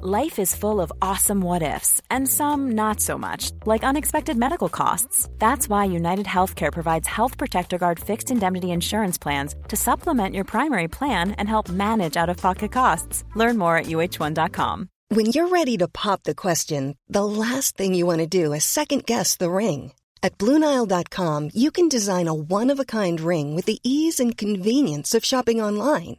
Life is full of awesome what ifs, and some not so much, like unexpected medical costs. That's why United Healthcare provides Health Protector Guard fixed indemnity insurance plans to supplement your primary plan and help manage out of pocket costs. Learn more at uh1.com. When you're ready to pop the question, the last thing you want to do is second guess the ring. At Bluenile.com, you can design a one of a kind ring with the ease and convenience of shopping online.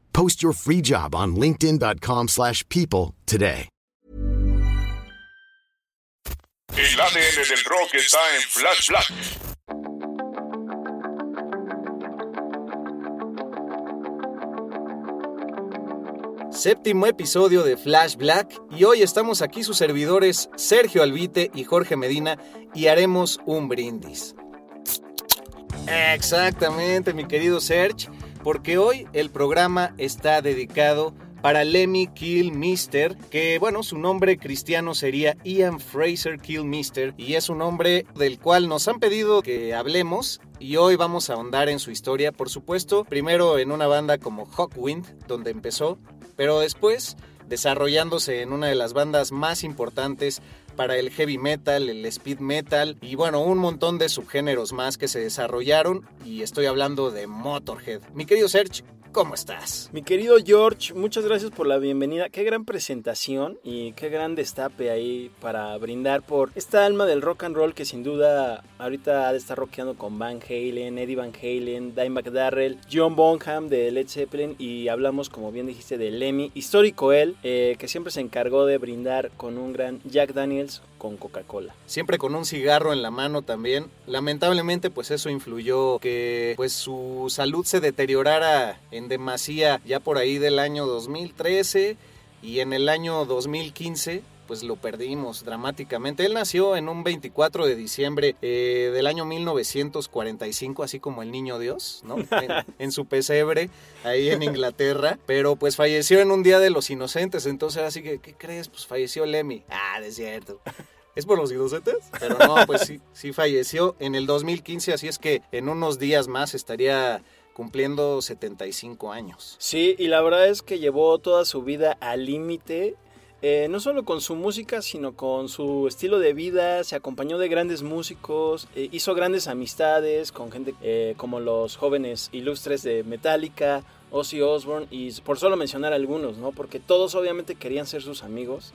Post your free job on linkedin.com/people slash people today. El ADN del rock está en Flash Black. Séptimo episodio de Flash Black y hoy estamos aquí sus servidores Sergio Albite y Jorge Medina y haremos un brindis. Exactamente, mi querido Serge, porque hoy el programa está dedicado para Lemmy Kilmister, que bueno, su nombre cristiano sería Ian Fraser Kilmister y es un nombre del cual nos han pedido que hablemos y hoy vamos a ahondar en su historia, por supuesto, primero en una banda como Hawkwind, donde empezó, pero después desarrollándose en una de las bandas más importantes para el heavy metal, el speed metal y bueno, un montón de subgéneros más que se desarrollaron y estoy hablando de Motorhead. Mi querido Serge, ¿cómo estás? Mi querido George, muchas gracias por la bienvenida. Qué gran presentación y qué gran destape ahí para brindar por esta alma del rock and roll que sin duda ahorita ha de estar rockeando con Van Halen, Eddie Van Halen, Dimebag Darrell, John Bonham de Led Zeppelin y hablamos, como bien dijiste, de Lemmy, histórico él, eh, que siempre se encargó de brindar con un gran Jack Daniels con Coca-Cola. Siempre con un cigarro en la mano también. Lamentablemente pues eso influyó que pues su salud se deteriorara en demasía ya por ahí del año 2013 y en el año 2015 pues lo perdimos dramáticamente. Él nació en un 24 de diciembre eh, del año 1945, así como el niño Dios, ¿no? En, en, su pesebre, ahí en Inglaterra, pero pues falleció en un día de los inocentes, entonces así que, ¿qué crees? Pues falleció Lemmy. Ah, de cierto. ¿Es por los inocentes? Pero no, pues sí, sí falleció en el 2015, así es que en unos días más estaría cumpliendo 75 años. Sí, y la verdad es que llevó toda su vida al límite eh, no solo con su música, sino con su estilo de vida, se acompañó de grandes músicos, eh, hizo grandes amistades con gente eh, como los jóvenes ilustres de Metallica Ozzy Osbourne y por solo mencionar algunos, ¿no? Porque todos obviamente querían ser sus amigos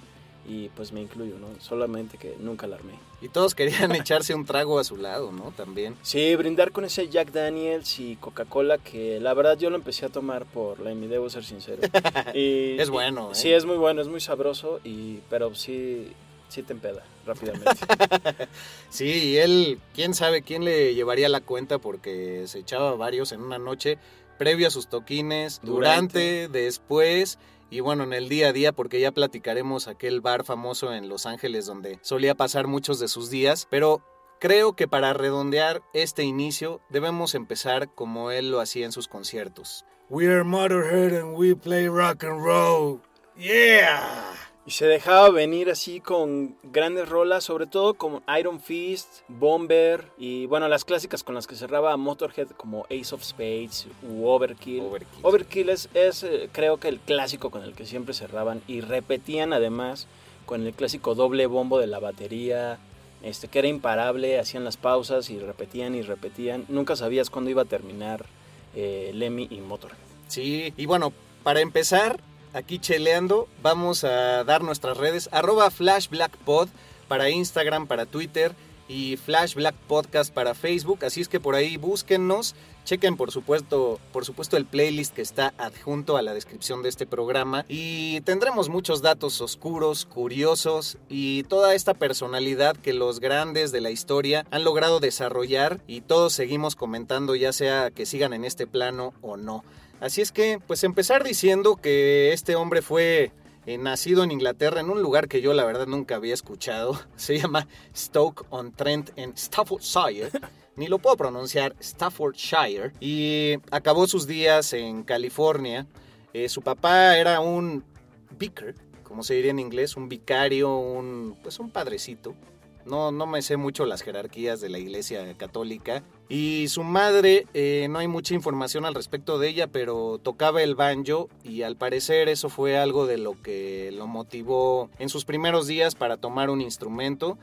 y pues me incluyo, ¿no? Solamente que nunca la armé. Y todos querían echarse un trago a su lado, ¿no? También. Sí, brindar con ese Jack Daniels y Coca-Cola que la verdad yo lo empecé a tomar por Lemmy, debo ser sincero. Y, Es bueno, y- ¿eh? Sí, es muy bueno, es muy sabroso, y pero sí, sí te empeda rápidamente. Sí, y él, quién sabe quién le llevaría la cuenta porque se echaba varios en una noche previo a sus toquines, durante, después y bueno, en el día a día porque ya platicaremos aquel bar famoso en Los Ángeles donde solía pasar muchos de sus días, pero creo que para redondear este inicio debemos empezar como él lo hacía en sus conciertos. We are Motorhead and we play rock and roll. Yeah. Y se dejaba venir así con grandes rolas, sobre todo como Iron Fist, Bomber y bueno, las clásicas con las que cerraba Motorhead como Ace of Spades u Overkill. Overkill. Overkill es, es, eh, creo que el clásico con el que siempre cerraban y repetían además con el clásico doble bombo de la batería, este que era imparable, hacían las pausas y repetían y repetían. Nunca sabías cuándo iba a terminar eh, Lemmy y Motorhead. Sí, y bueno, para empezar, aquí cheleando, vamos a dar nuestras redes, arroba flashblackpod para Instagram, para Twitter y Flash Black Podcast para Facebook, así es que por ahí búsquennos, chequen por supuesto, por supuesto el playlist que está adjunto a la descripción de este programa y tendremos muchos datos oscuros, curiosos y toda esta personalidad que los grandes de la historia han logrado desarrollar y todos seguimos comentando ya sea que sigan en este plano o no. Así es que, pues empezar diciendo que este hombre fue eh, nacido en Inglaterra en un lugar que yo la verdad nunca había escuchado. Se llama Stoke-on-Trent en Staffordshire. Ni lo puedo pronunciar, Staffordshire. Y acabó sus días en California. Eh, su papá era un vicar, como se diría en inglés, un vicario, un pues un padrecito. No, no me sé mucho las jerarquías de la iglesia católica. Y su madre, eh, no hay mucha información al respecto de ella, pero tocaba el banjo y al parecer eso fue algo de lo que lo motivó en sus primeros días para tomar un instrumento.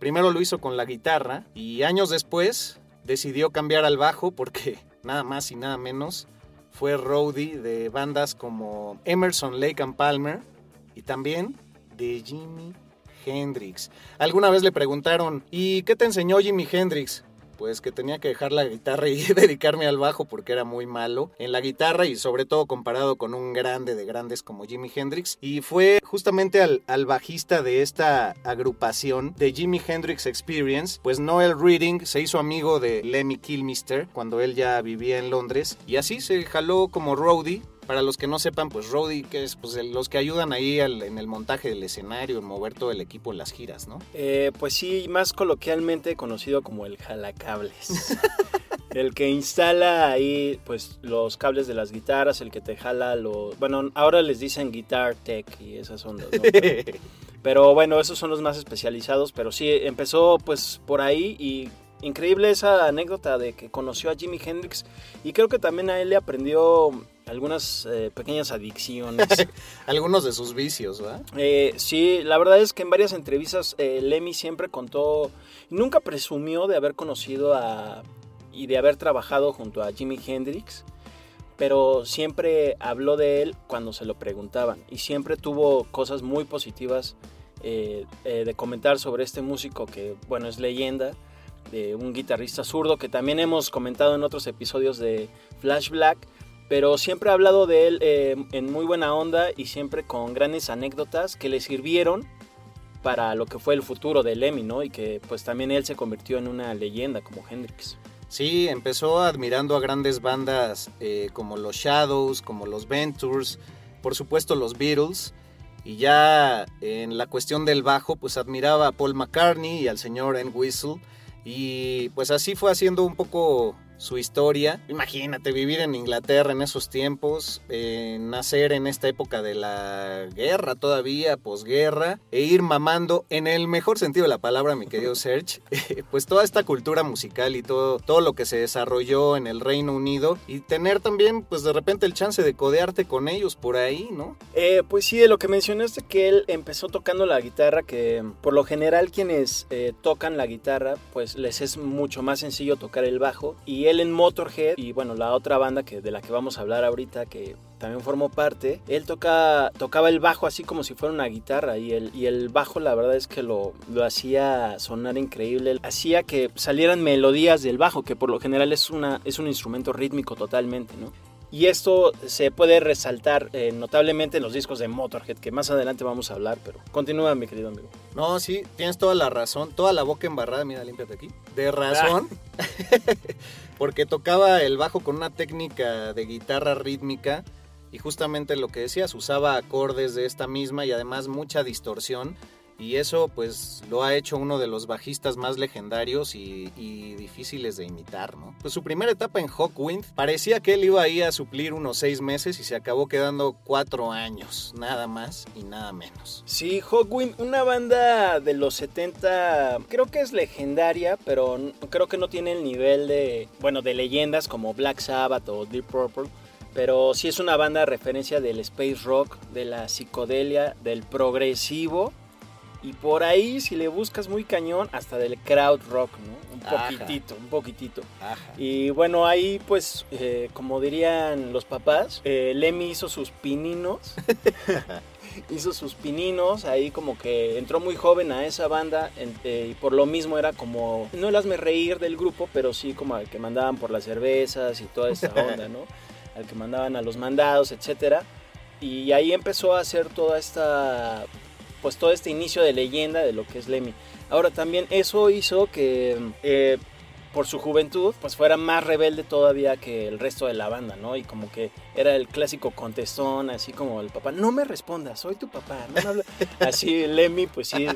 Primero lo hizo con la guitarra y años después decidió cambiar al bajo porque nada más y nada menos fue roadie de bandas como Emerson, Lake and Palmer y también de Jimi Hendrix. Alguna vez le preguntaron, ¿y qué te enseñó Jimi Hendrix? Pues que tenía que dejar la guitarra y dedicarme al bajo porque era muy malo en la guitarra y sobre todo comparado con un grande de grandes como Jimi Hendrix. Y fue justamente al, al bajista de esta agrupación de Jimi Hendrix Experience, pues Noel Reading se hizo amigo de Lemmy Kilmister cuando él ya vivía en Londres y así se jaló como roadie para los que no sepan, pues roadie, que es pues, el- los que ayudan ahí al- en el montaje del escenario, en mover todo el equipo en las giras, ¿no? Eh, pues sí, más coloquialmente conocido como el jalacables. el que instala ahí pues los cables de las guitarras, el que te jala los... Bueno, ahora les dicen guitar tech y esas ondas, ¿no? Pero, pero bueno, esos son los más especializados, pero sí, empezó pues por ahí y increíble esa anécdota de que conoció a Jimi Hendrix y creo que también a él le aprendió algunas eh, pequeñas adicciones. Algunos de sus vicios, ¿verdad? Eh, sí, la verdad es que en varias entrevistas eh, Lemmy siempre contó, nunca presumió de haber conocido a y de haber trabajado junto a Jimi Hendrix, pero siempre habló de él cuando se lo preguntaban y siempre tuvo cosas muy positivas eh, eh, de comentar sobre este músico que, bueno, es leyenda, de un guitarrista zurdo que también hemos comentado en otros episodios de Flash Black, pero siempre ha hablado de él eh, en muy buena onda y siempre con grandes anécdotas que le sirvieron para lo que fue el futuro de Lemmy, ¿no? Y que pues también él se convirtió en una leyenda como Hendrix. Sí, empezó admirando a grandes bandas eh, como los Shadows, como los Ventures, por supuesto los Beatles, y ya en la cuestión del bajo, pues admiraba a Paul McCartney y al señor N. Whistle, y pues así fue haciendo un poco su historia. Imagínate vivir en Inglaterra en esos tiempos, eh, nacer en esta época de la guerra todavía, posguerra, e ir mamando en el mejor sentido de la palabra, mi querido Serge, pues toda esta cultura musical y todo, todo lo que se desarrolló en el Reino Unido y tener también pues de repente el chance de codearte con ellos por ahí, ¿no? Eh, pues sí, de lo que mencionaste que él empezó tocando la guitarra, que por lo general quienes eh, tocan la guitarra, pues les es mucho más sencillo tocar el bajo. Y él en Motorhead y bueno, la otra banda que, de la que vamos a hablar ahorita que también formó parte, él toca, tocaba el bajo así como si fuera una guitarra y el, y el bajo la verdad es que lo, lo hacía sonar increíble, hacía que salieran melodías del bajo, que por lo general es, una, es un instrumento rítmico totalmente, ¿no? Y esto se puede resaltar eh, notablemente en los discos de Motorhead, que más adelante vamos a hablar, pero continúa, mi querido amigo. No, sí, tienes toda la razón, toda la boca embarrada, mira, límpiate aquí. De razón, porque tocaba el bajo con una técnica de guitarra rítmica y justamente lo que decías, usaba acordes de esta misma y además mucha distorsión y eso pues lo ha hecho uno de los bajistas más legendarios y, difíciles de imitar, ¿no? Pues su primera etapa en Hawkwind parecía que él iba ahí a suplir unos seis meses y se acabó quedando cuatro años, nada más y nada menos. Sí, Hawkwind, una banda de los 70, creo que es legendaria, pero creo que no tiene el nivel de, bueno, de leyendas como Black Sabbath o Deep Purple pero sí es una banda de referencia del space rock, de la psicodelia, del progresivo y por ahí si le buscas muy cañón hasta del crowd rock, ¿no? Un poquitito, un poquitito. Ajá. Y bueno, ahí pues eh, como dirían los papás, eh, Lemmy hizo sus pininos. hizo sus pininos, ahí como que entró muy joven a esa banda eh, y por lo mismo era como, no el hazme reír del grupo, pero sí como al que mandaban por las cervezas y toda esa onda, ¿no? al que mandaban a los mandados, etcétera. Y ahí empezó a hacer toda esta pues todo este inicio de leyenda de lo que es Lemmy. Ahora también eso hizo que eh, por su juventud pues fuera más rebelde todavía que el resto de la banda, ¿no? Y como que era el clásico contestón, así como el papá, no me respondas, soy tu papá, no me habla. Así Lemmy pues sí,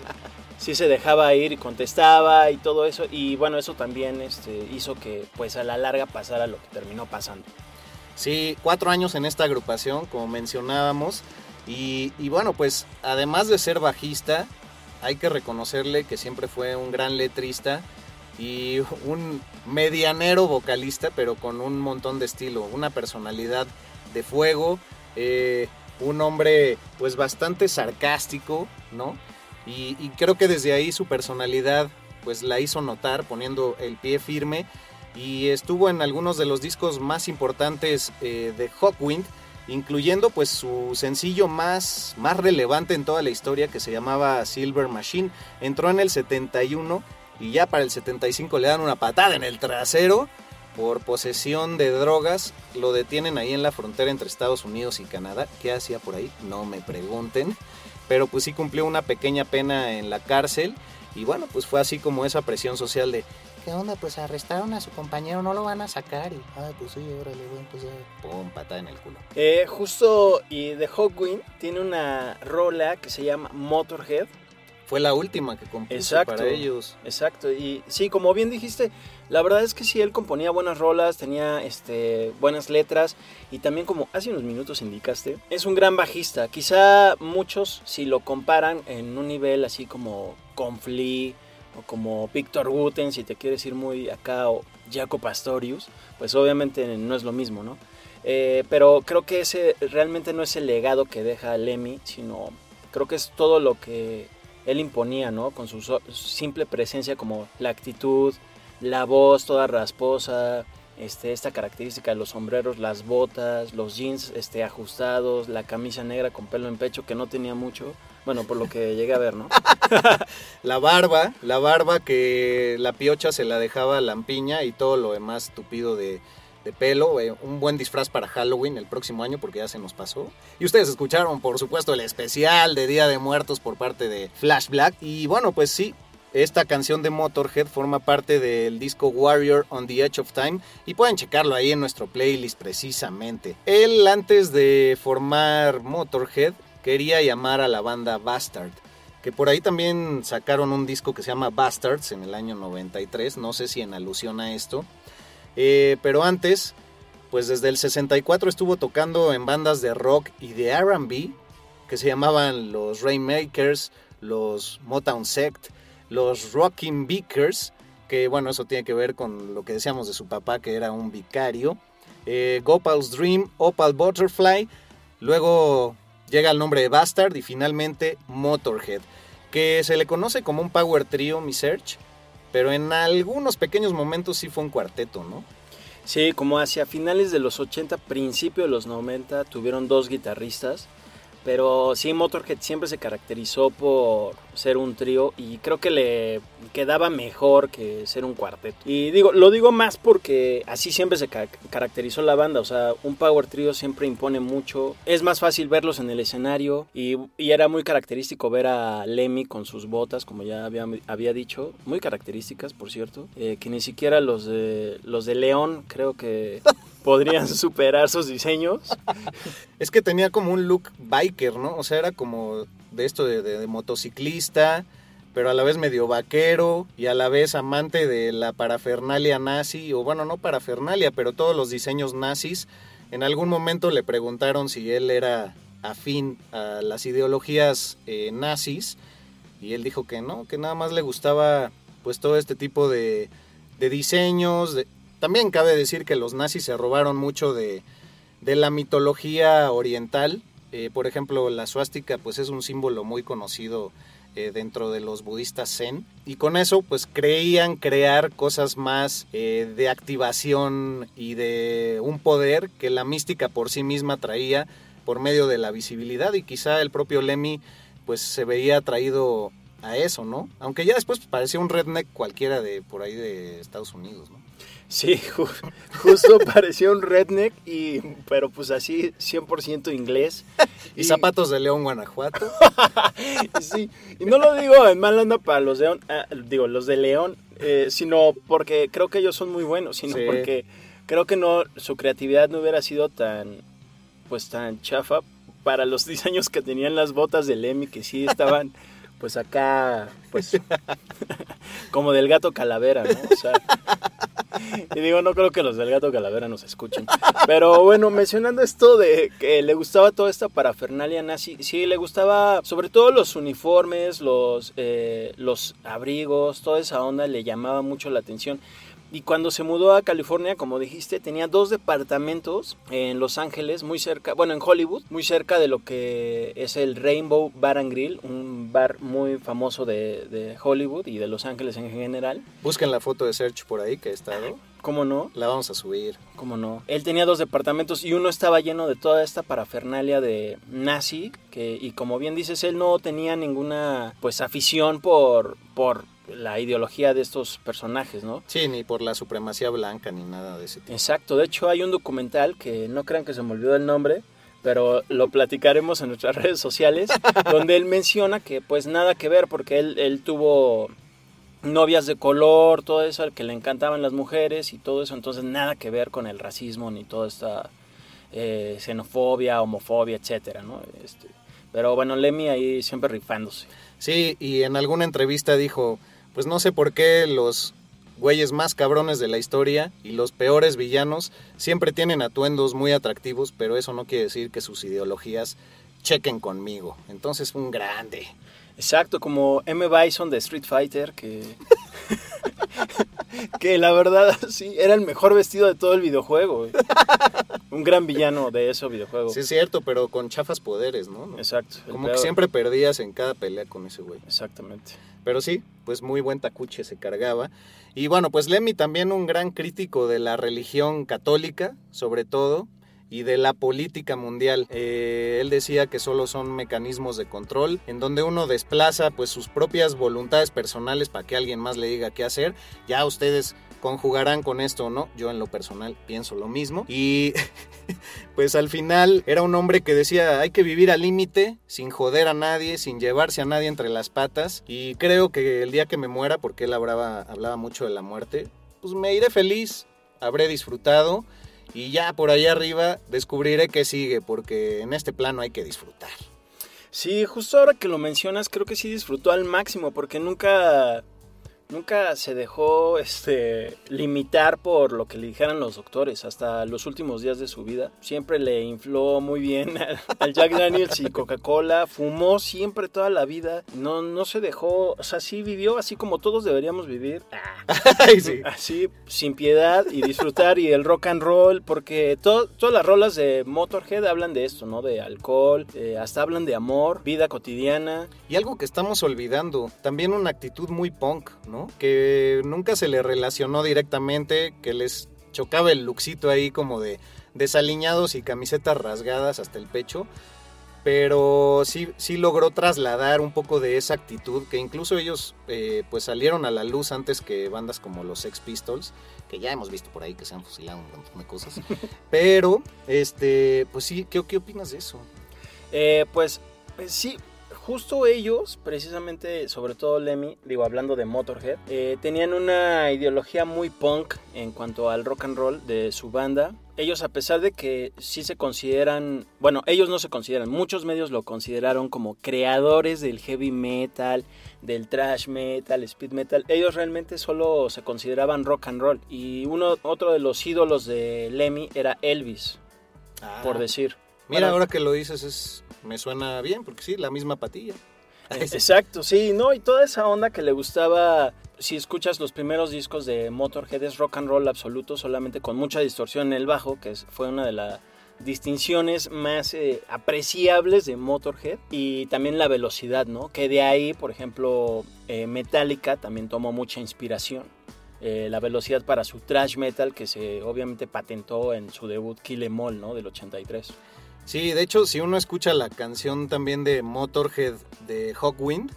sí se dejaba ir y contestaba y todo eso. Y bueno, eso también este, hizo que pues a la larga pasara lo que terminó pasando. Sí, cuatro años en esta agrupación, como mencionábamos. Y, y, bueno, pues además de ser bajista, hay que reconocerle que siempre fue un gran letrista y un medianero vocalista, pero con un montón de estilo, una personalidad de fuego, eh, un hombre pues bastante sarcástico, ¿no? Y, creo que desde ahí su personalidad pues la hizo notar poniendo el pie firme y estuvo en algunos de los discos más importantes eh, de Hawkwind, incluyendo pues su sencillo más, más relevante en toda la historia que se llamaba Silver Machine. Entró en el 71 y ya para el 75 le dan una patada en el trasero por posesión de drogas. Lo detienen ahí en la frontera entre Estados Unidos y Canadá. ¿Qué hacía por ahí? No me pregunten. Pero pues sí cumplió una pequeña pena en la cárcel. Y bueno, pues fue así como esa presión social de ¿qué onda? Pues arrestaron a su compañero, no lo van a sacar. Y, ah, pues sí, órale, bueno, pues ya. Pum, patada en el culo. Eh, justo, y The Hawkwind tiene una rola que se llama Motorhead. Fue la última que compuso exacto, para ellos. Exacto, y sí, como bien dijiste, la verdad es que sí, él componía buenas rolas, tenía este, buenas letras, y también como hace unos minutos indicaste, es un gran bajista. Quizá muchos, si lo comparan en un nivel así como con Flea, o como Víctor Guten, si te quieres ir muy acá, o Jaco Pastorius, pues obviamente no es lo mismo, ¿no? Eh, pero creo que ese realmente no es el legado que deja Lemmy, sino creo que es todo lo que él imponía, ¿no? Con su simple presencia como la actitud, la voz toda rasposa, este, esta característica de los sombreros, las botas, los jeans este, ajustados, la camisa negra con pelo en pecho que no tenía mucho. Bueno, por lo que llegué a ver, ¿no? la barba, la barba que la piocha se la dejaba lampiña y todo lo demás tupido de, pelo. Eh, un buen disfraz para Halloween el próximo año porque ya se nos pasó. Y ustedes escucharon, por supuesto, el especial de Día de Muertos por parte de Flash Black. Y bueno, pues sí, esta canción de Motorhead forma parte del disco Warrior on the Edge of Time y pueden checarlo ahí en nuestro playlist precisamente. Él antes de formar Motorhead quería llamar a la banda Bastard, que por ahí también sacaron un disco que se llama Bastards en el año 93, no sé si en alusión a esto, eh, pero antes, pues desde el 64 estuvo tocando en bandas de rock y de RB, que se llamaban los Rainmakers, los Motown Sect, los Rockin' Beakers, que bueno, eso tiene que ver con lo que decíamos de su papá, que era un vicario, eh, Gopal's Dream, Opal Butterfly, luego llega el nombre de Bastard y finalmente Motorhead, que se le conoce como un power trio, mi search, pero en algunos pequeños momentos sí fue un cuarteto, ¿no? Sí, como hacia finales de los 80, principio de los 90, tuvieron dos guitarristas. Pero sí, Motorhead siempre se caracterizó por ser un trío y creo que le quedaba mejor que ser un cuarteto. Y digo, lo digo más porque así siempre se ca- caracterizó la banda, o sea, un power trio siempre impone mucho. Es más fácil verlos en el escenario y, era muy característico ver a Lemmy con sus botas, como ya había, había dicho, muy características, por cierto, eh, que ni siquiera los de, los de León creo que podrían superar sus diseños. Es que tenía como un look biker, ¿no? O sea, era como de esto de, motociclista, pero a la vez medio vaquero y a la vez amante de la parafernalia nazi, o bueno, no parafernalia, pero todos los diseños nazis. En algún momento le preguntaron si él era afín a las ideologías eh, nazis y él dijo que no, que nada más le gustaba pues todo este tipo de, de diseños. de- También cabe decir que los nazis se robaron mucho de, la mitología oriental. Eh, por ejemplo, la suástica pues es un símbolo muy conocido eh, dentro de los budistas zen y con eso pues creían crear cosas más eh, de activación y de un poder que la mística por sí misma traía por medio de la visibilidad y quizá el propio Lemmy pues se veía atraído a eso, ¿no? Aunque ya después parecía un redneck cualquiera de por ahí de Estados Unidos, ¿no? Sí, ju- justo parecía un redneck, y, pero pues así 100% inglés. Y zapatos de León, Guanajuato. Sí, y no lo digo en mal onda para los de León, ah, digo, los de León, eh, sino porque creo que ellos son muy buenos, sino Sí. porque creo que no, su creatividad no hubiera sido tan, pues tan chafa para los diseños que tenían las botas de Lemmy, que sí estaban, pues acá, pues, como del gato calavera, ¿no? O sea, y digo, no creo que los del gato calavera nos escuchen. Pero bueno, mencionando esto de que le gustaba toda esta parafernalia nazi, sí, le gustaba sobre todo los uniformes, los, eh, los abrigos, toda esa onda le llamaba mucho la atención. Y cuando se mudó a California, como dijiste, tenía dos departamentos en Los Ángeles, muy cerca, bueno, en Hollywood, muy cerca de lo que es el Rainbow Bar and Grill, un bar muy famoso de, de Hollywood y de Los Ángeles en general. Busquen la foto de Search por ahí que he estado. ¿Cómo no? La vamos a subir. ¿Cómo no? Él tenía dos departamentos y uno estaba lleno de toda esta parafernalia de nazi, que, y como bien dices, él no tenía ninguna pues afición por, por la ideología de estos personajes, ¿no? Sí, ni por la supremacía blanca ni nada de ese tipo. Exacto, de hecho hay un documental que no crean que se me olvidó el nombre, pero lo platicaremos en nuestras redes sociales, donde él menciona que pues nada que ver porque él, él tuvo novias de color, todo eso, al que le encantaban las mujeres y todo eso, entonces nada que ver con el racismo ni toda esta eh, xenofobia, homofobia, etcétera, ¿no? Este, pero bueno, Lemmy ahí siempre rifándose. Sí, y en alguna entrevista dijo, pues no sé por qué los güeyes más cabrones de la historia y los peores villanos siempre tienen atuendos muy atractivos, pero eso no quiere decir que sus ideologías chequen conmigo. Entonces, un grande. Exacto, como M. Bison de Street Fighter, que. que la verdad, sí, era el mejor vestido de todo el videojuego. Un gran villano de ese videojuego. Sí, es cierto, pero con chafas poderes, ¿no? Exacto. Como que siempre perdías en cada pelea con ese güey. Exactamente. Pero sí, pues muy buen tacuche se cargaba. Y bueno, pues Lemmy también un gran crítico de la religión católica, sobre todo, y de la política mundial. Eh, él decía que solo son mecanismos de control, en donde uno desplaza pues sus propias voluntades personales para que alguien más le diga qué hacer. Ya ustedes conjugarán con esto o no. Yo en lo personal pienso lo mismo. Y pues al final era un hombre que decía hay que vivir al límite, sin joder a nadie, sin llevarse a nadie entre las patas. Y creo que el día que me muera, porque él hablaba, hablaba mucho de la muerte, pues me iré feliz, habré disfrutado. Y ya por ahí arriba descubriré qué sigue, porque en este plano hay que disfrutar. Sí, justo ahora que lo mencionas, creo que sí disfrutó al máximo, porque nunca. Nunca se dejó este, limitar por lo que le dijeran los doctores hasta los últimos días de su vida. Siempre le infló muy bien al, Jack Daniels y Coca-Cola. Fumó siempre toda la vida. No, no se dejó, o sea, sí vivió así como todos deberíamos vivir. Sí. Así, sin piedad y disfrutar y el rock and roll, porque to- todas las rolas de Motorhead hablan de esto, ¿no? De alcohol, eh, hasta hablan de amor, vida cotidiana. Y algo que estamos olvidando, también una actitud muy punk, ¿no? Que nunca se le relacionó directamente, que les chocaba el luxito ahí como de desaliñados y camisetas rasgadas hasta el pecho. Pero sí, sí logró trasladar un poco de esa actitud que incluso ellos eh, pues salieron a la luz antes que bandas como los Sex Pistols, que ya hemos visto por ahí que se han fusilado un montón de cosas. Pero, este, pues sí, ¿qué, qué opinas de eso? Eh, pues eh, sí, justo ellos, precisamente, sobre todo Lemmy, digo, hablando de Motorhead, eh, tenían una ideología muy punk en cuanto al rock and roll de su banda. Ellos, a pesar de que sí se consideran, bueno, ellos no se consideran, muchos medios lo consideraron como creadores del heavy metal, del thrash metal, speed metal. Ellos realmente solo se consideraban rock and roll. Y uno, otro de los ídolos de Lemmy era Elvis, por decir. Mira, ahora que lo dices, es, me suena bien, porque sí, la misma patilla. Exacto, sí, ¿no? Y toda esa onda que le gustaba, si escuchas los primeros discos de Motorhead, es rock and roll absoluto, solamente con mucha distorsión en el bajo, que fue una de las distinciones más eh, apreciables de Motorhead, y también la velocidad, ¿no? Que de ahí, por ejemplo, eh, Metallica también tomó mucha inspiración. Eh, la velocidad para su thrash metal que se obviamente patentó en su debut Kill Em All, ¿no? Del 83. Sí, de hecho, si uno escucha la canción también de Motorhead de Hawkwind,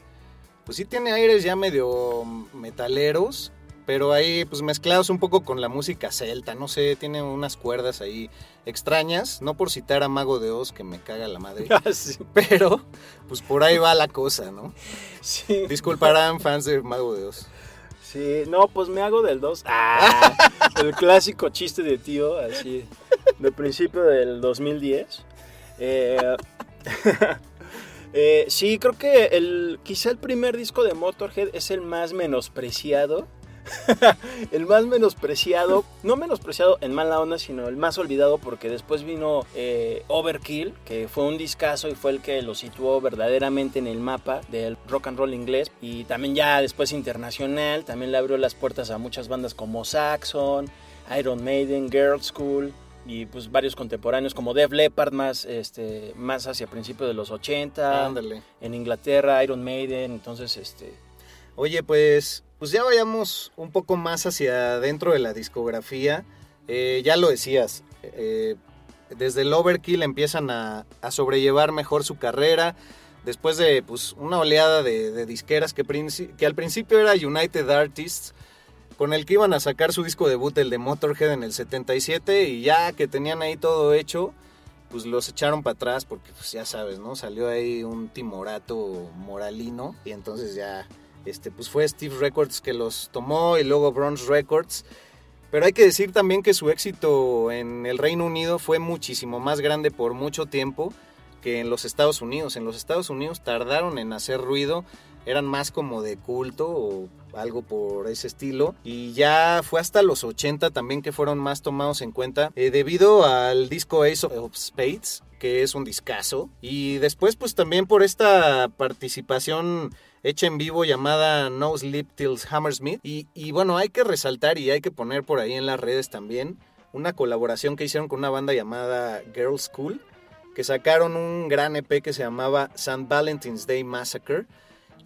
pues sí tiene aires ya medio metaleros, pero ahí pues mezclados un poco con la música celta, no sé, tiene unas cuerdas ahí extrañas, no por citar a Mago de Oz que me caga la madre, sí. pero pues por ahí va la cosa, ¿no? sí. Disculparán fans de Mago de Oz. Sí, no, pues me hago del 2. Ah, el clásico chiste de tío, así, de principio del 2010. Eh, eh, sí, creo que el, quizá el primer disco de Motorhead es el más menospreciado. el más menospreciado, no menospreciado en mala onda, sino el más olvidado porque después vino eh, Overkill, que fue un discazo y fue el que lo situó verdaderamente en el mapa del rock and roll inglés y también ya después internacional, también le abrió las puertas a muchas bandas como Saxon, Iron Maiden, Girl School y pues varios contemporáneos como Def Leppard más, este, más hacia principios de los 80, Ándale. en Inglaterra, Iron Maiden, entonces este... Oye, pues, pues ya vayamos un poco más hacia adentro de la discografía. Eh, ya lo decías, eh, desde el Overkill empiezan a, a sobrellevar mejor su carrera. Después de pues, una oleada de, de disqueras que, que al principio era United Artists, con el que iban a sacar su disco debut, el de Motorhead, en el 77, y ya que tenían ahí todo hecho, pues los echaron para atrás porque pues ya sabes, ¿no? Salió ahí un timorato moralino y entonces ya este pues fue Steve Records que los tomó y luego Bronze Records. Pero hay que decir también que su éxito en el Reino Unido fue muchísimo más grande por mucho tiempo que en los Estados Unidos. En los Estados Unidos tardaron en hacer ruido, eran más como de culto algo por ese estilo. Y ya fue hasta los 80 también que fueron más tomados en cuenta eh, debido al disco Ace of Spades, que es un discazo. Y después pues también por esta participación hecha en vivo llamada No Sleep Till Hammersmith. Y, y bueno, hay que resaltar y hay que poner por ahí en las redes también una colaboración que hicieron con una banda llamada Girl School, que sacaron un gran EP que se llamaba St. Valentine's Day Massacre.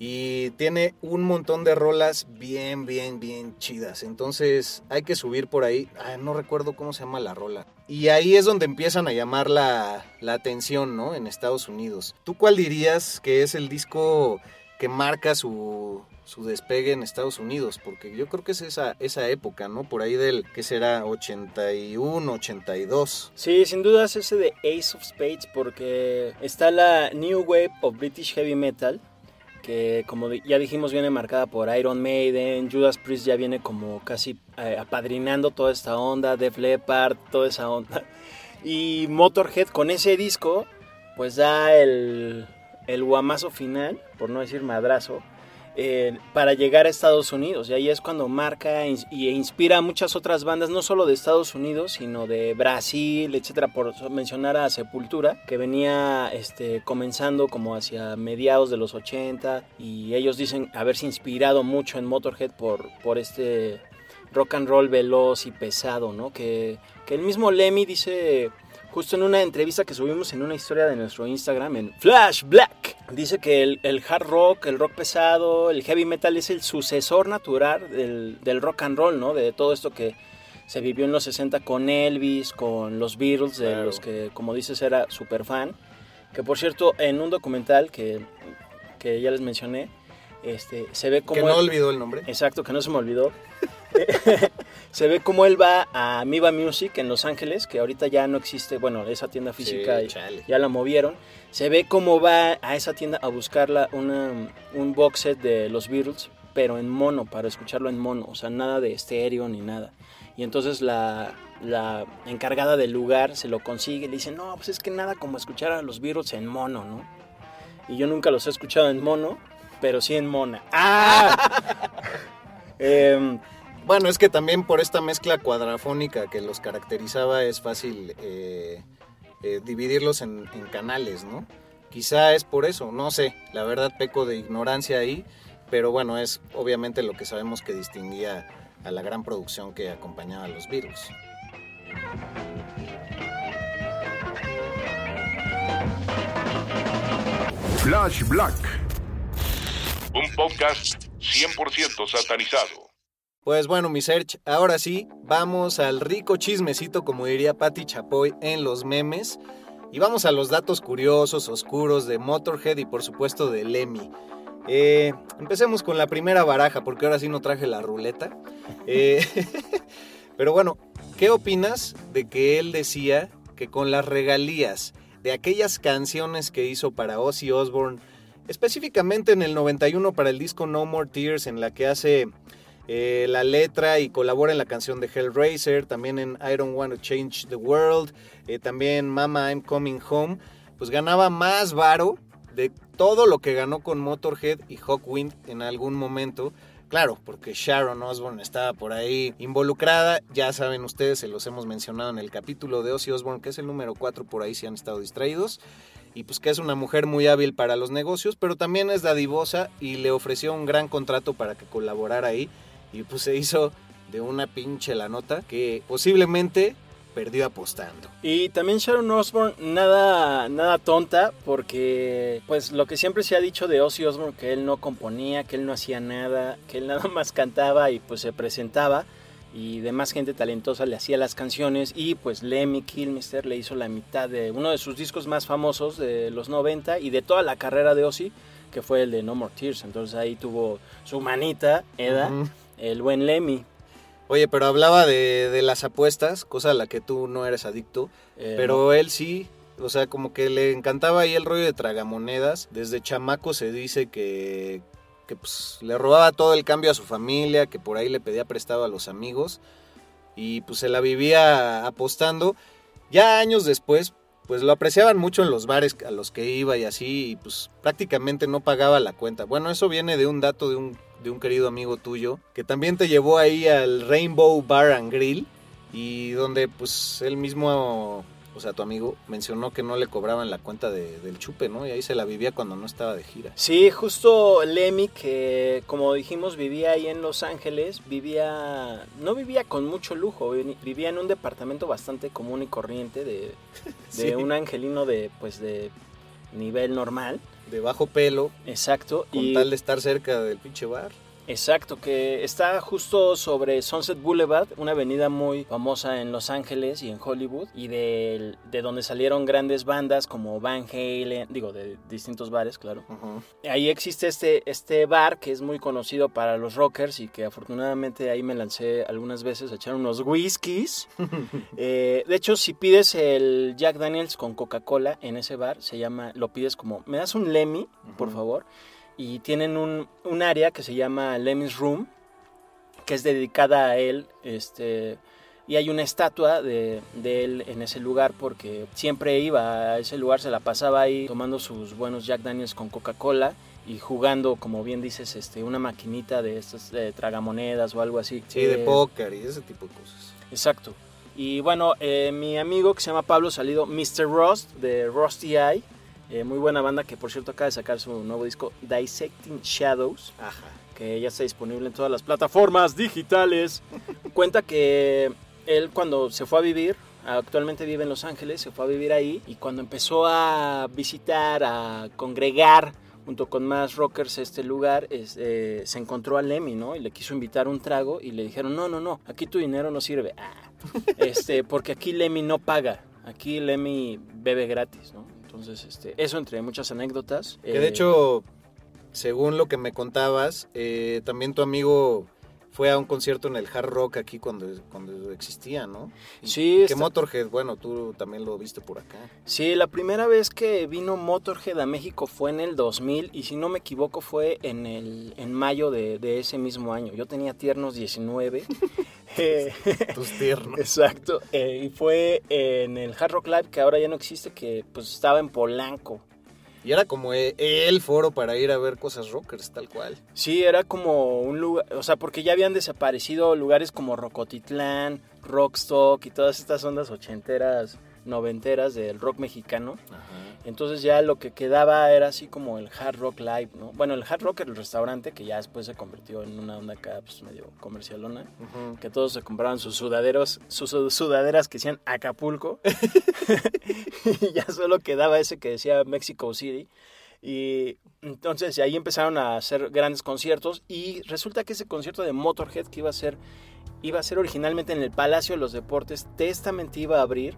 Y tiene un montón de rolas bien, bien, bien chidas. Entonces hay que subir por ahí. Ah, no recuerdo cómo se llama la rola. Y ahí es donde empiezan a llamar la, atención, ¿no? En Estados Unidos. ¿Tú cuál dirías que es el disco que marca su, su despegue en Estados Unidos? Porque yo creo que es esa, esa época, ¿no? Por ahí del, que será? 81, 82. Sí, sin duda es ese de Ace of Spades porque está la New Wave of British Heavy Metal, que como ya dijimos viene marcada por Iron Maiden, Judas Priest ya viene como casi eh, apadrinando toda esta onda, Def Leppard, toda esa onda. Y Motorhead con ese disco pues da el, el guamazo final, por no decir madrazo, para llegar a Estados Unidos. Y ahí es cuando marca y inspira a muchas otras bandas, no solo de Estados Unidos, sino de Brasil, etcétera, por mencionar a Sepultura, que venía este, comenzando como hacia mediados de los 80. Y ellos dicen haberse inspirado mucho en Motorhead por, por este rock and roll veloz y pesado, ¿no? Que, que el mismo Lemmy dice justo en una entrevista que subimos en una historia de nuestro Instagram en Flash Black. Dice que el, el hard rock, el rock pesado, el heavy metal es el sucesor natural del, del rock and roll, ¿no? De todo esto que se vivió en los 60 con Elvis, con los Beatles, de Claro. los que, como dices, era súper fan. Que por cierto, en un documental que, que ya les mencioné, este, se ve como... Que no olvidó el nombre. Exacto, que no se me olvidó. se ve como él va a Miva Music en Los Ángeles, que ahorita ya no existe, bueno, esa tienda física Sí, y- chale. ya la movieron. Se ve cómo va a esa tienda a buscarla una, un box set de los Beatles, pero en mono, para escucharlo en mono, o sea, nada de estéreo ni nada. Y entonces la, la encargada del lugar se lo consigue y le dice, no, pues es que nada como escuchar a los Beatles en mono, ¿no? Y yo nunca los he escuchado en mono, pero sí en mona. ¡Ah! Em, Bueno, es que también por esta mezcla cuadrafónica que los caracterizaba es fácil eh, eh, dividirlos en, en canales, ¿no? Quizá es por eso, no sé, la verdad peco de ignorancia ahí, pero bueno, es obviamente lo que sabemos que distinguía a la gran producción que acompañaba a los Beatles. Flash Black. Un podcast 100% satanizado. Pues bueno, mi search, ahora sí, vamos al rico chismecito, como diría Patti Chapoy en los memes. Y vamos a los datos curiosos, oscuros de Motorhead y por supuesto de Lemmy. Eh, empecemos con la primera baraja, porque ahora sí no traje la ruleta. Eh, pero bueno, ¿qué opinas de que él decía que con las regalías de aquellas canciones que hizo para Ozzy Osbourne, específicamente en el 91 para el disco No More Tears, en la que hace eh, la letra y colabora en la canción de Hellraiser, también en I Don't Want to Change the World, eh, también Mama I'm Coming Home, pues ganaba más varo de todo lo que ganó con Motorhead y Hawkwind en algún momento. Claro, porque Sharon Osbourne estaba por ahí involucrada, ya saben ustedes, se los hemos mencionado en el capítulo de Ozzy Osbourne, que es el número 4, por ahí si han estado distraídos. Y pues que es una mujer muy hábil para los negocios, pero también es dadivosa y le ofreció un gran contrato para que colaborara ahí y pues se hizo de una pinche la nota que posiblemente perdió apostando. Y también Sharon Osbourne, nada, nada tonta, porque pues lo que siempre se ha dicho de Ozzy Osbourne, que él no componía, que él no hacía nada, que él nada más cantaba y pues se presentaba, y demás gente talentosa le hacía las canciones, y pues Lemmy Kilmister le hizo la mitad de uno de sus discos más famosos de los 90 y de toda la carrera de Ozzy, que fue el de No More Tears, entonces ahí tuvo su manita, Eda. El buen Lemmy. Oye, pero hablaba de, de las apuestas, cosa a la que tú no eres adicto, eh, pero él sí, o sea, como que le encantaba ahí el rollo de tragamonedas. Desde chamaco se dice que, que pues, le robaba todo el cambio a su familia, que por ahí le pedía prestado a los amigos y pues se la vivía apostando. Ya años después, pues lo apreciaban mucho en los bares a los que iba y así, y pues prácticamente no pagaba la cuenta. Bueno, eso viene de un dato de un, de un querido amigo tuyo, que también te llevó ahí al Rainbow Bar and Grill, y donde pues él mismo, o sea, tu amigo, mencionó que no le cobraban la cuenta de- del chupe, ¿no? Y ahí se la vivía cuando no estaba de gira. Sí, justo Lemmy, que como dijimos vivía ahí en Los Ángeles, vivía, no vivía con mucho lujo, vi- vivía en un departamento bastante común y corriente de, de Sí. un angelino de, pues, de nivel normal. De bajo pelo, Exacto. con y, tal de estar cerca del pinche bar. Exacto, que está justo sobre Sunset Boulevard, una avenida muy famosa en Los Ángeles y en Hollywood, y de, de donde salieron grandes bandas como Van Halen, digo, de distintos bares, claro. Ahí existe este, este bar que es muy conocido para los rockers y que afortunadamente ahí me lancé algunas veces a echar unos whiskies. Eh, de hecho, si pides el Jack Daniels con Coca-Cola en ese bar, se llama, lo pides como, me das un Lemmy, por favor. Y tienen un, un área que se llama Lemmy's Room, que es dedicada a él, este... Y hay una estatua de, de él en ese lugar porque siempre iba a ese lugar, se la pasaba ahí tomando sus buenos Jack Daniels con Coca-Cola y jugando, como bien dices, este, una maquinita de estas de tragamonedas o algo así. Sí, de Eh, póker y ese tipo de cosas. Exacto. Y bueno, eh, mi amigo que se llama Pablo Salido, Mr. Rust, de Rusty Eye, eh, muy buena banda que por cierto acaba de sacar su nuevo disco Dissecting Shadows, Ajá. que ya está disponible en todas las plataformas digitales. Cuenta que él cuando se fue a vivir, actualmente vive en Los Ángeles, se fue a vivir ahí y cuando empezó a visitar, a congregar junto con más rockers este lugar, es, eh, se encontró a Lemmy, ¿no? Y le quiso invitar un trago y le dijeron, no, no, no, aquí tu dinero no sirve. Ah, este, porque aquí Lemmy no paga, aquí Lemmy bebe gratis, ¿no? Entonces, este, eso entre muchas anécdotas. Que de Eh, hecho, según lo que me contabas, eh, también tu amigo fue a un concierto en el Hard Rock aquí cuando, cuando existía, ¿no? Y Sí, Que está- Motorhead, bueno, tú también lo viste por acá. Sí, la primera vez que vino Motorhead a México fue en el 2000 y si no me equivoco fue en, el, en mayo de, de ese mismo año. Yo tenía tiernos 19. Eh, Tus tiernos. Exacto. eh, y fue en el Hard Rock Live que ahora ya no existe, que pues estaba en Polanco. Y era como e- el foro para ir a ver cosas rockers, tal cual. Sí, era como un lugar, o sea, porque ya habían desaparecido lugares como Rocotitlán, Rockstock y todas estas ondas ochenteras, noventeras del rock mexicano. Entonces ya lo que quedaba era así como el Hard Rock Live, ¿no? Bueno, el Hard Rock era el restaurante que ya después se convirtió en una onda acá pues, medio comercialona, que todos se compraban sus sudaderos, sus su- sudaderas que decían Acapulco. y ya solo quedaba ese que decía Mexico City. Y entonces ahí empezaron a hacer grandes conciertos y resulta que ese concierto de Motorhead que iba a ser iba a ser originalmente en el Palacio de los Deportes, Testament iba a abrir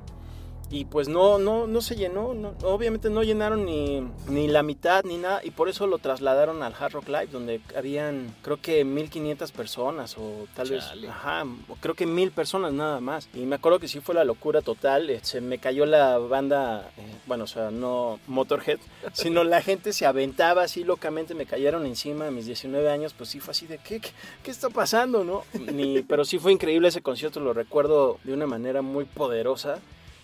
y pues no no no se llenó, no- obviamente no llenaron ni, ni la mitad ni nada y por eso lo trasladaron al Hard Rock Live donde habían creo que 1500 personas o tal Chale. vez ajá, creo que mil personas nada más y me acuerdo que sí fue la locura total, eh, se me cayó la banda, eh, bueno, o sea, no Motorhead, sino la gente se aventaba así locamente, me cayeron encima a mis 19 años, pues sí fue así de, ¿qué, qué, qué está pasando, no? Ni, pero sí fue increíble ese concierto, lo recuerdo de una manera muy poderosa.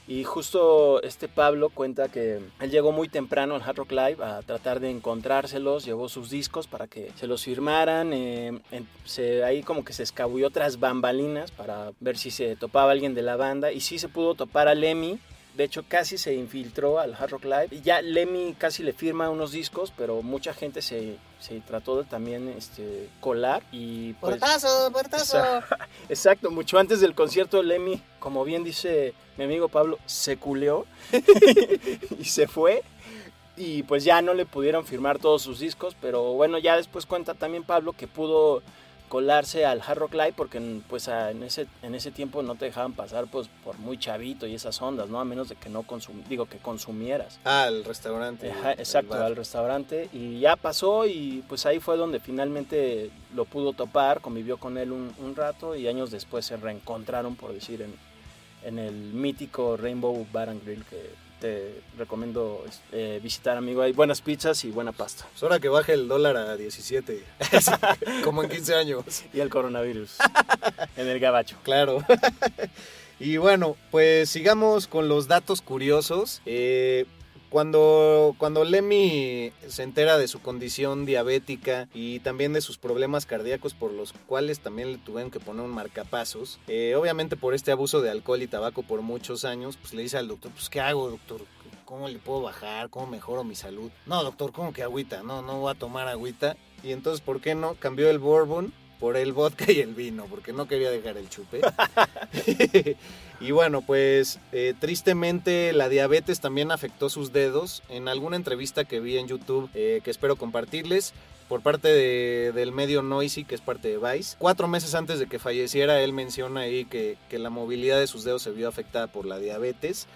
Y justo este Pablo cuenta que él llegó muy temprano al Hard Rock Live a tratar de encontrárselos, llevó sus discos para que se los firmaran, eh, se, ahí como que se escabulló tras bambalinas para ver si se topaba alguien de la banda y sí se pudo topar a Lemmy, de hecho, casi se infiltró al Hard Rock Live. Y ya Lemmy casi le firma unos discos, pero mucha gente se, se trató de también este, colar. Y pues, ¡Portazo, portazo! Exacto, mucho antes del concierto Lemmy, como bien dice mi amigo Pablo, se culeó y se fue. Y pues ya no le pudieron firmar todos sus discos, pero bueno, ya después cuenta también Pablo que pudo colarse al Hard Rock Live porque pues a- en ese en ese tiempo no te dejaban pasar pues por muy chavito y esas ondas, ¿no? A menos de que no consum digo que consumieras. Ah, el restaurante. Ajá, el exacto, al restaurante y ya pasó y pues ahí fue donde finalmente lo pudo topar, convivió con él un, un rato y años después se reencontraron, por decir, en, en el mítico Rainbow Bar and Grill que te recomiendo eh, visitar, amigo. Hay buenas pizzas y buena pasta. Es hora que baje el dólar a 17. como en 15 años. Y el coronavirus en el gabacho. Claro. y bueno, pues sigamos con los datos curiosos. Eh, cuando, cuando Lemmy se entera de su condición diabética y también de sus problemas cardíacos por los cuales también le tuvieron que poner un marcapasos, eh, obviamente por este abuso de alcohol y tabaco por muchos años, pues le dice al doctor, pues ¿qué hago doctor? ¿Cómo le puedo bajar? ¿Cómo mejoro mi salud? No, doctor, ¿cómo que agüita? No, no voy a tomar agüita. Y entonces, ¿por qué no? Cambió el bourbon por el vodka y el vino, porque no quería dejar el chupe. y bueno, pues eh, tristemente la diabetes también afectó sus dedos. En alguna entrevista que vi en YouTube, eh, que espero compartirles, por parte de- del medio Noisy, que es parte de Vice. Cuatro meses antes de que falleciera, él menciona ahí que, que la movilidad de sus dedos se vio afectada por la diabetes.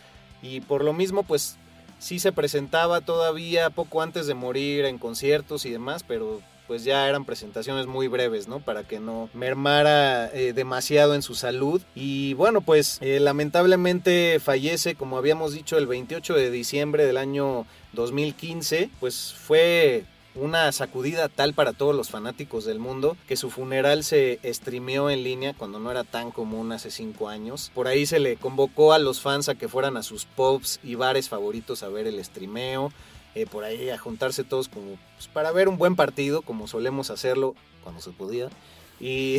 Y por lo mismo, pues sí se presentaba todavía poco antes de morir en conciertos y demás, pero pues ya eran presentaciones muy breves, ¿no? Para que no mermara eh, demasiado en su salud. Y bueno, pues eh, lamentablemente fallece, como habíamos dicho, el 28 de diciembre del año 2015. Pues fue una sacudida tal para todos los fanáticos del mundo que su funeral se streameó en línea cuando no era tan común hace cinco años. Por ahí se le convocó a los fans a que fueran a sus pubs y bares favoritos a ver el streameo. Eh, por ahí a juntarse todos como pues, para ver un buen partido, como solemos hacerlo cuando se podía. Y,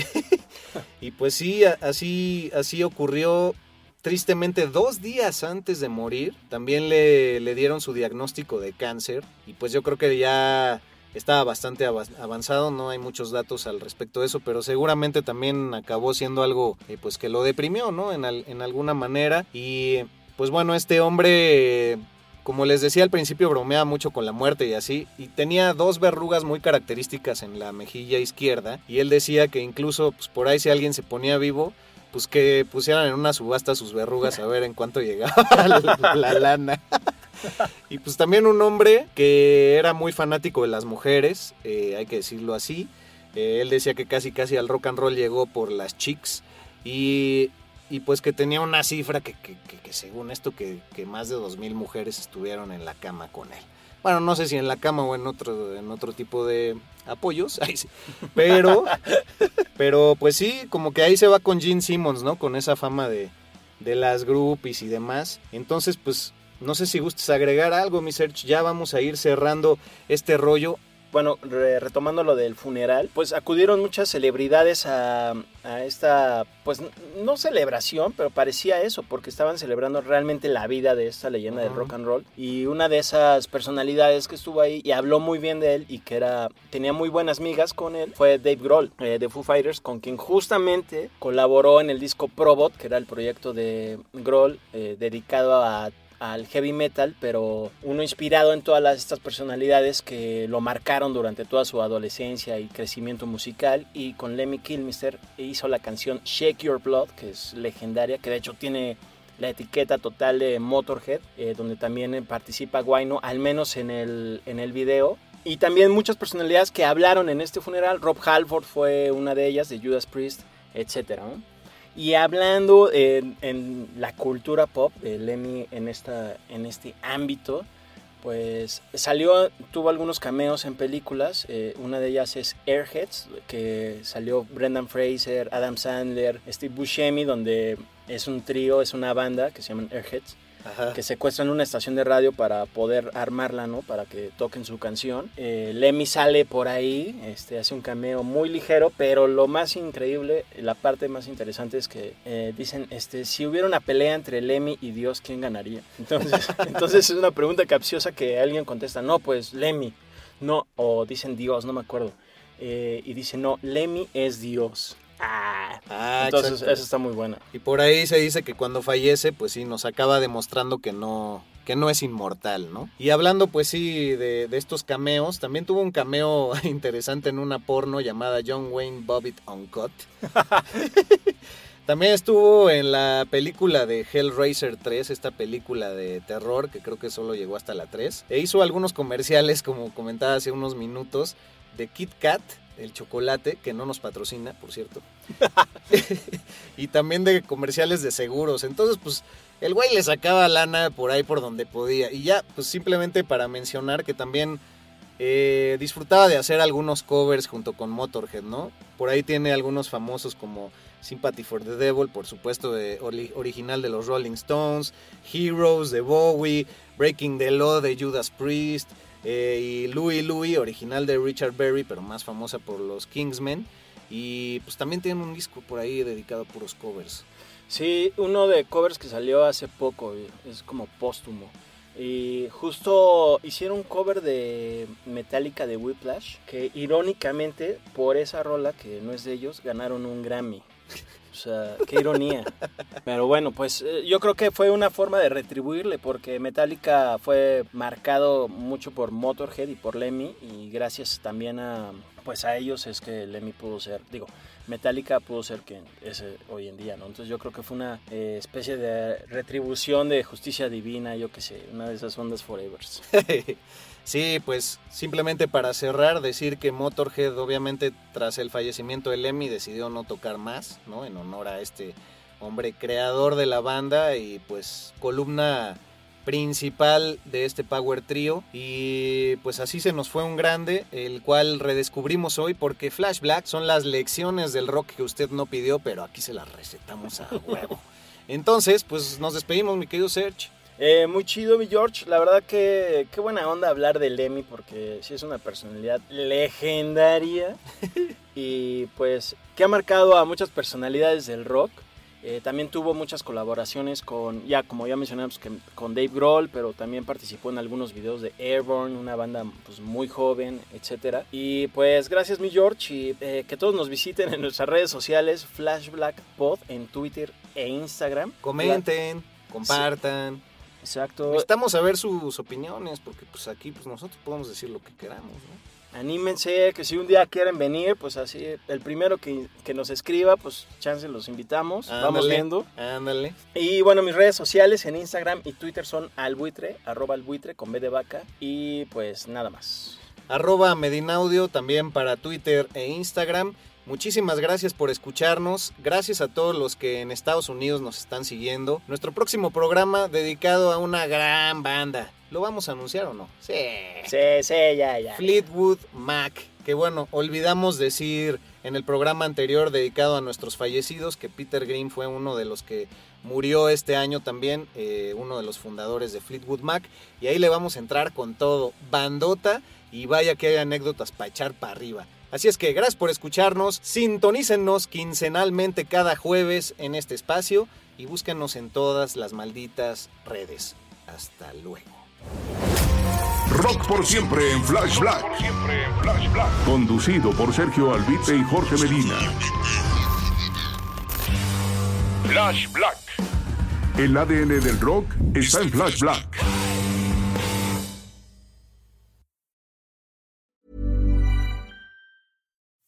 y pues sí, así, así ocurrió. Tristemente, dos días antes de morir, también le, le dieron su diagnóstico de cáncer. Y pues yo creo que ya estaba bastante ava- avanzado, no hay muchos datos al respecto de eso, pero seguramente también acabó siendo algo eh, pues que lo deprimió, ¿no? En, al- en alguna manera. Y pues bueno, este hombre como les decía al principio, bromeaba mucho con la muerte y así, y tenía dos verrugas muy características en la mejilla izquierda, y él decía que incluso pues, por ahí si alguien se ponía vivo, pues que pusieran en una subasta sus verrugas a ver en cuánto llegaba la, la lana. y pues también un hombre que era muy fanático de las mujeres, eh, hay que decirlo así. Eh, él decía que casi casi al rock and roll llegó por las chicks y, y pues que tenía una cifra que, que, que- que según esto que, más de 2.000 mujeres estuvieron en la cama con él. Bueno, no sé si en la cama o en otro, en otro tipo de apoyos, pero, pero pues sí, como que ahí se va con Gene Simmons, ¿no? Con esa fama de, de las groupies y demás. Entonces, pues no sé si gustes agregar algo, mi Serge. Ya vamos a ir cerrando este rollo. Bueno, re- retomando lo del funeral, pues acudieron muchas celebridades a, a esta, pues no celebración, pero parecía eso, porque estaban celebrando realmente la vida de esta leyenda del Ajá. rock and roll. Y una de esas personalidades que estuvo ahí y habló muy bien de él y que era, tenía muy buenas migas con él, fue Dave Grohl, eh, de Foo Fighters, con quien justamente colaboró en el disco Probot, que era el proyecto de Grohl eh, dedicado a al heavy metal, pero uno inspirado en todas estas personalidades que lo marcaron durante toda su adolescencia y crecimiento musical. Y con Lemmy Kilmister hizo la canción Shake Your Blood, que es legendaria, que de hecho tiene la etiqueta total de Motorhead, eh, donde también eh, participa Guayno, al menos en el, en el video. Y también muchas personalidades que hablaron en este funeral. Rob Halford fue una de ellas, de Judas Priest, etc. Y hablando en, en la cultura pop de Lemmy en, esta, en este ámbito, pues salió, tuvo algunos cameos en películas. eh, una de ellas es Airheads, que salió Brendan Fraser, Adam Sandler, Steve Buscemi, donde es un trío, es una banda que se llaman Airheads Que secuestran una estación de radio para poder armarla, ¿no? Para que toquen su canción. Eh, Lemmy sale por ahí, este, hace un cameo muy ligero, pero lo más increíble, la parte más interesante es que eh, dicen, este, si hubiera una pelea entre Lemmy y Dios, ¿quién ganaría? Entonces, entonces es una pregunta capciosa que alguien contesta, no, pues Lemmy, no, o dicen Dios, no me acuerdo. Eh, y dice, no, Lemmy es Dios. Ah, Ah, entonces exacto. eso está muy buena. Y por ahí se dice que cuando fallece, pues sí, nos acaba demostrando que no, que no es inmortal, ¿no? Y hablando, pues sí, de, de estos cameos, también tuvo un cameo interesante en una porno llamada John Wayne Bobbitt Uncut. También estuvo en la película de Hellraiser 3, esta película de terror que creo que solo llegó hasta la 3. E hizo algunos comerciales, como comentaba hace unos minutos, de Kit Kat, el chocolate, que no nos patrocina, por cierto. y también de comerciales de seguros. Entonces, pues, el güey le sacaba lana por ahí por donde podía. Y ya, pues simplemente para mencionar que también eh, disfrutaba de hacer algunos covers junto con Motorhead, ¿no? Por ahí tiene algunos famosos como Sympathy for the Devil, por supuesto, de, ori- original de los Rolling Stones, Heroes de Bowie, Breaking the Law de Judas Priest, eh, y Louie Louie, original de Richard Berry, pero más famosa por los Kingsmen. Y pues también tiene un disco por ahí dedicado a puros covers. Sí, uno de covers que salió hace poco, eh, es como póstumo. Y justo hicieron un cover de Metallica de Whiplash, que irónicamente por esa rola que no es de ellos, ganaron un Grammy. O sea, qué ironía. Pero bueno, pues eh, yo creo que fue una forma de retribuirle, porque Metallica fue marcado mucho por Motorhead y por Lemmy, y gracias también a, pues a ellos es que Lemmy pudo ser, digo, Metallica pudo ser quien es eh, hoy en día, ¿no? Entonces yo creo que fue una eh, especie de retribución de justicia divina, yo qué sé, una de esas ondas forevers. sí, pues simplemente para cerrar, decir que Motorhead obviamente tras el fallecimiento de Lemmy decidió no tocar más, ¿no? En honor a este hombre creador de la banda y pues columna principal de este Power Trio. Y pues así se nos fue un grande el cual redescubrimos hoy porque Flash Black son las lecciones del rock que usted no pidió pero aquí se las recetamos a huevo. Entonces pues nos despedimos mi querido Serge Eh, muy chido, mi George. La verdad que qué buena onda hablar de Lemmy porque sí es una personalidad legendaria y pues que ha marcado a muchas personalidades del rock. Eh, también tuvo muchas colaboraciones con, ya como ya mencionamos, que, con Dave Grohl, pero también participó en algunos videos de Airborne, una banda pues, muy joven, etc. Y pues gracias mi George y eh, que todos nos visiten en nuestras redes sociales, Flash Black Pod en Twitter e Instagram. comenten compartan Exacto. Necesitamos saber sus opiniones, porque pues aquí pues nosotros podemos decir lo que queramos, ¿no? Anímense, que si un día quieren venir, pues así, el primero que, que nos escriba, pues chance los invitamos, vamos viendo. Ándale. Y bueno, mis redes sociales en Instagram y Twitter son albuitre, arroba albuitre con B de vaca. Y pues nada más. Arroba Medinaudio también para Twitter e Instagram. Muchísimas gracias por escucharnos. Gracias a todos los que en Estados Unidos nos están siguiendo. Nuestro próximo programa dedicado a una gran banda. ¿Lo vamos a anunciar o no? Sí. Sí, sí, ya, ya. Fleetwood Mac. Que bueno, olvidamos decir en el programa anterior dedicado a nuestros fallecidos que Peter Green fue uno de los que murió este año también, eh, uno de los fundadores de Fleetwood Mac. Y ahí le vamos a entrar con todo. Bandota y vaya que hay anécdotas para echar para arriba. Así es que gracias por escucharnos, sintonícennos quincenalmente cada jueves en este espacio y búsquenos en todas las malditas redes. Hasta luego. Rock por siempre en Flash Black. Conducido por Sergio Albite y Jorge Medina. Flash Black. El ADN del rock está en Flash Black.